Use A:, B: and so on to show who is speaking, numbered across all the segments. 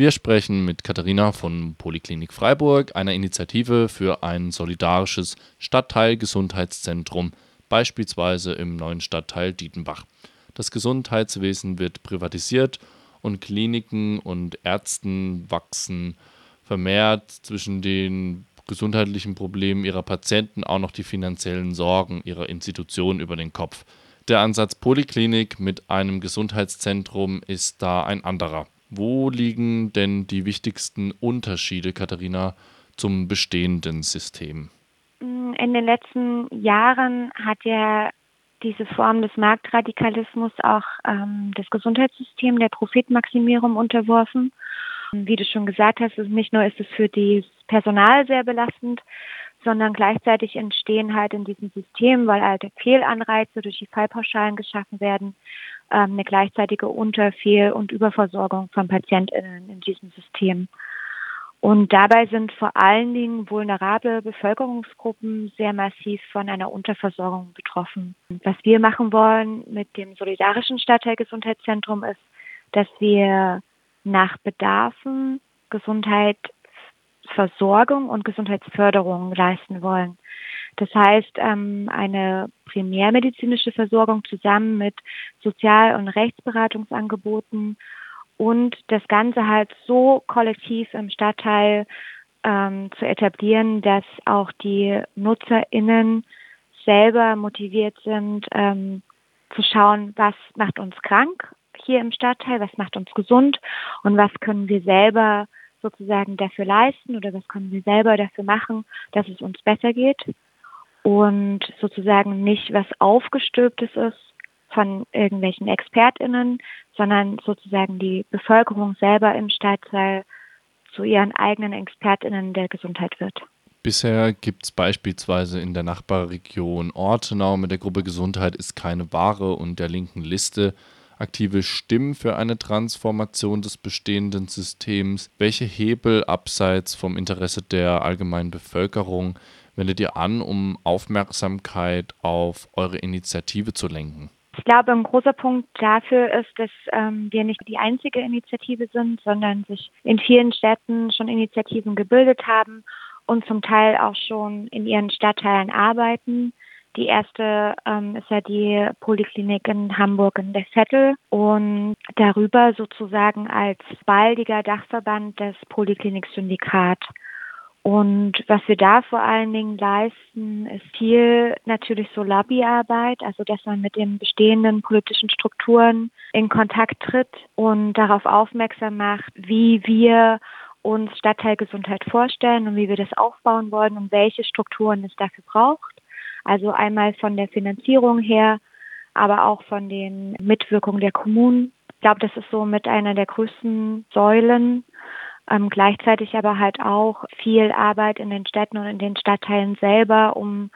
A: Wir sprechen mit Katharina von Poliklinik Freiburg, einer Initiative für ein solidarisches Stadtteilgesundheitszentrum, beispielsweise im neuen Stadtteil Dietenbach. Das Gesundheitswesen wird privatisiert und Kliniken und Ärzten wachsen vermehrt zwischen den gesundheitlichen Problemen ihrer Patienten auch noch die finanziellen Sorgen ihrer Institution über den Kopf. Der Ansatz Poliklinik mit einem Gesundheitszentrum ist da ein anderer. Wo liegen denn die wichtigsten Unterschiede, Katharina, zum bestehenden System?
B: In den letzten Jahren hat ja diese Form des Marktradikalismus auch ähm, das Gesundheitssystem der Profitmaximierung unterworfen. Wie du schon gesagt hast, nicht nur ist es für das Personal sehr belastend, sondern gleichzeitig entstehen halt in diesem System, weil alte Fehlanreize durch die Fallpauschalen geschaffen werden, ähm, eine gleichzeitige Unter-, Fehl- und Überversorgung von PatientInnen in diesem System. Und dabei sind vor allen Dingen vulnerable Bevölkerungsgruppen sehr massiv von einer Unterversorgung betroffen. Was wir machen wollen mit dem solidarischen Stadtteilgesundheitszentrum ist, dass wir nach Bedarfen Gesundheitsversorgung und Gesundheitsförderung leisten wollen. Das heißt, ähm, eine primärmedizinische Versorgung zusammen mit Sozial- und Rechtsberatungsangeboten und das Ganze halt so kollektiv im Stadtteil ähm, zu etablieren, dass auch die NutzerInnen selber motiviert sind, ähm, zu schauen, was macht uns krank hier im Stadtteil, was macht uns gesund und was können wir selber sozusagen dafür leisten oder was können wir selber dafür machen, dass es uns besser geht und sozusagen nicht was aufgestülptes ist, von irgendwelchen ExpertInnen, sondern sozusagen die Bevölkerung selber im Stadtteil zu ihren eigenen ExpertInnen der Gesundheit wird.
A: Bisher gibt es beispielsweise in der Nachbarregion Ortenau mit der Gruppe Gesundheit ist keine Ware und der linken Liste aktive Stimmen für eine Transformation des bestehenden Systems. Welche Hebel abseits vom Interesse der allgemeinen Bevölkerung wendet ihr an, um Aufmerksamkeit auf eure Initiative zu lenken?
B: Ich glaube, ein großer Punkt dafür ist, dass ähm, wir nicht die einzige Initiative sind, sondern sich in vielen Städten schon Initiativen gebildet haben und zum Teil auch schon in ihren Stadtteilen arbeiten. Die erste ähm, ist ja die Poliklinik in Hamburg in der Vettel und darüber sozusagen als baldiger Dachverband das Poliklinik-Syndikat. Und was wir da vor allen Dingen leisten, ist viel natürlich so Lobbyarbeit, also dass man mit den bestehenden politischen Strukturen in Kontakt tritt und darauf aufmerksam macht, wie wir uns Stadtteilgesundheit vorstellen und wie wir das aufbauen wollen und welche Strukturen es dafür braucht. Also einmal von der Finanzierung her, aber auch von den Mitwirkungen der Kommunen. Ich glaube, das ist so mit einer der größten Säulen ähm, gleichzeitig aber halt auch viel Arbeit in den Städten und in den Stadtteilen selber, um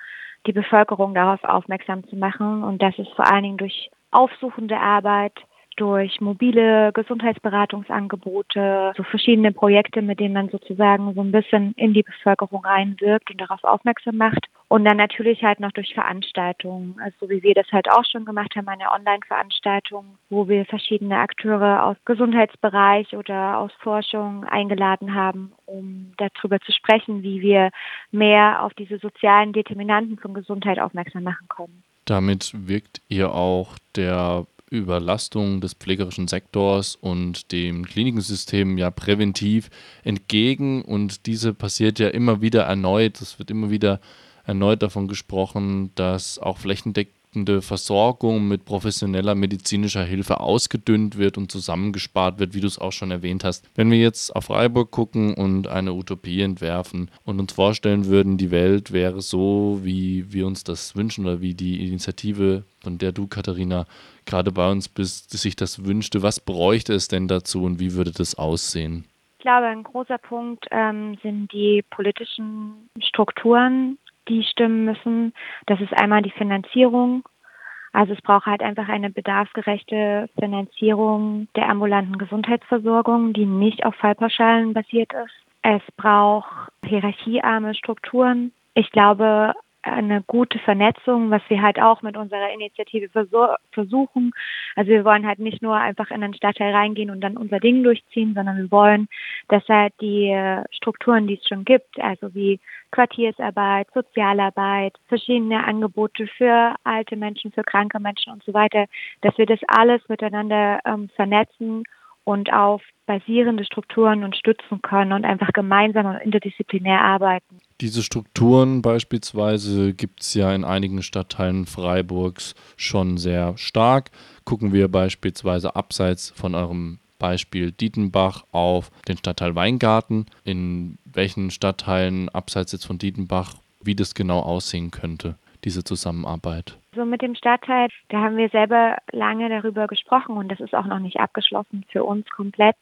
B: die Bevölkerung darauf aufmerksam zu machen. Und das ist vor allen Dingen durch aufsuchende Arbeit, durch mobile Gesundheitsberatungsangebote, so verschiedene Projekte, mit denen man sozusagen so ein bisschen in die Bevölkerung reinwirkt und darauf aufmerksam macht. Und dann natürlich halt noch durch Veranstaltungen, also so wie wir das halt auch schon gemacht haben, eine Online-Veranstaltung, wo wir verschiedene Akteure aus Gesundheitsbereich oder aus Forschung eingeladen haben, um darüber zu sprechen, wie wir mehr auf diese sozialen Determinanten von Gesundheit aufmerksam machen können.
A: Damit wirkt ihr auch der Überlastung des pflegerischen Sektors und dem Klinikensystem ja präventiv entgegen. Und diese passiert ja immer wieder erneut. Es wird immer wieder erneut davon gesprochen, dass auch flächendeckend flächendeckende Versorgung mit professioneller medizinischer Hilfe ausgedünnt wird und zusammengespart wird, wie du es auch schon erwähnt hast. Wenn wir jetzt auf Freiburg gucken und eine Utopie entwerfen und uns vorstellen würden, die Welt wäre so, wie wir uns das wünschen oder wie die Initiative, von der du, Katharina, gerade bei uns bist, sich das wünschte, was bräuchte es denn dazu und wie würde das aussehen?
B: Ich glaube, ein großer Punkt ähm, sind die politischen Strukturen, die stimmen müssen. Das ist einmal die Finanzierung. Also es braucht halt einfach eine bedarfsgerechte Finanzierung der ambulanten Gesundheitsversorgung, die nicht auf Fallpauschalen basiert ist. Es braucht hierarchiearme Strukturen. Ich glaube, eine gute Vernetzung, was wir halt auch mit unserer Initiative versuchen. Also wir wollen halt nicht nur einfach in den Stadtteil reingehen und dann unser Ding durchziehen, sondern wir wollen, dass halt die Strukturen, die es schon gibt, also wie Quartiersarbeit, Sozialarbeit, verschiedene Angebote für alte Menschen, für kranke Menschen und so weiter, dass wir das alles miteinander ähm, vernetzen und auf basierende Strukturen unterstützen können und einfach gemeinsam und interdisziplinär arbeiten.
A: Diese Strukturen beispielsweise gibt es ja in einigen Stadtteilen Freiburgs schon sehr stark. Gucken wir beispielsweise abseits von eurem Beispiel Dietenbach auf den Stadtteil Weingarten. In welchen Stadtteilen abseits jetzt von Dietenbach, wie das genau aussehen könnte, diese Zusammenarbeit?
B: So mit dem Stadtteil, da haben wir selber lange darüber gesprochen und das ist auch noch nicht abgeschlossen für uns komplett,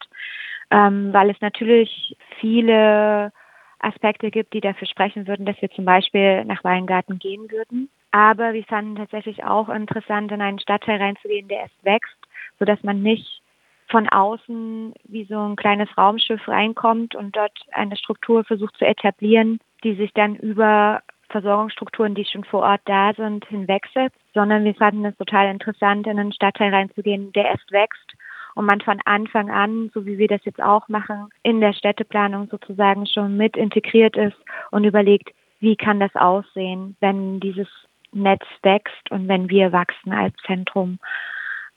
B: ähm, weil es natürlich viele Aspekte gibt, die dafür sprechen würden, dass wir zum Beispiel nach Weingarten gehen würden. Aber wir fanden tatsächlich auch interessant, in einen Stadtteil reinzugehen, der erst wächst, sodass man nicht von außen wie so ein kleines Raumschiff reinkommt und dort eine Struktur versucht zu etablieren, die sich dann über Versorgungsstrukturen, die schon vor Ort da sind, hinwegsetzt, sondern wir fanden es total interessant, in einen Stadtteil reinzugehen, der erst wächst und man von Anfang an, so wie wir das jetzt auch machen, in der Städteplanung sozusagen schon mit integriert ist und überlegt, wie kann das aussehen, wenn dieses Netz wächst und wenn wir wachsen als Zentrum.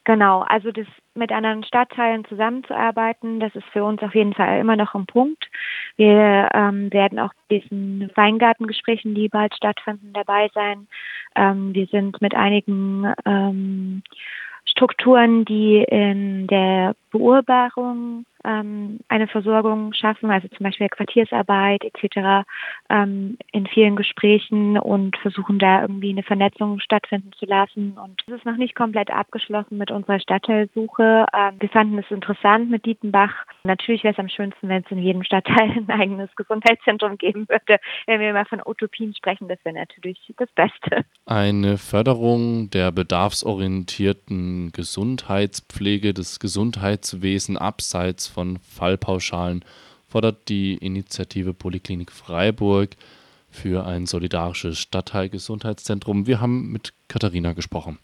B: Genau, also das mit anderen Stadtteilen zusammenzuarbeiten, das ist für uns auf jeden Fall immer noch ein Punkt. Wir ähm, werden auch diesen Weingartengesprächen, die bald stattfinden, dabei sein. Ähm, wir sind mit einigen ähm, Strukturen, die in der Beurbarung ähm, eine Versorgung schaffen, also zum Beispiel Quartiersarbeit etc. Ähm, in vielen Gesprächen und versuchen da irgendwie eine Vernetzung stattfinden zu lassen. Und es ist noch nicht komplett abgeschlossen mit unserer Stadtteilsuche. Ähm, wir fanden es interessant mit Dietenbach. Natürlich wäre es am schönsten, wenn es in jedem Stadtteil ein eigenes Gesundheitszentrum geben würde. Wenn wir mal von Utopien sprechen, das wäre natürlich das Beste.
A: Eine Förderung der bedarfsorientierten Gesundheitspflege, des Gesundheitswesens abseits von Fallpauschalen fordert die Initiative Poliklinik Freiburg für ein solidarisches Stadtteilgesundheitszentrum. Wir haben mit Katharina gesprochen.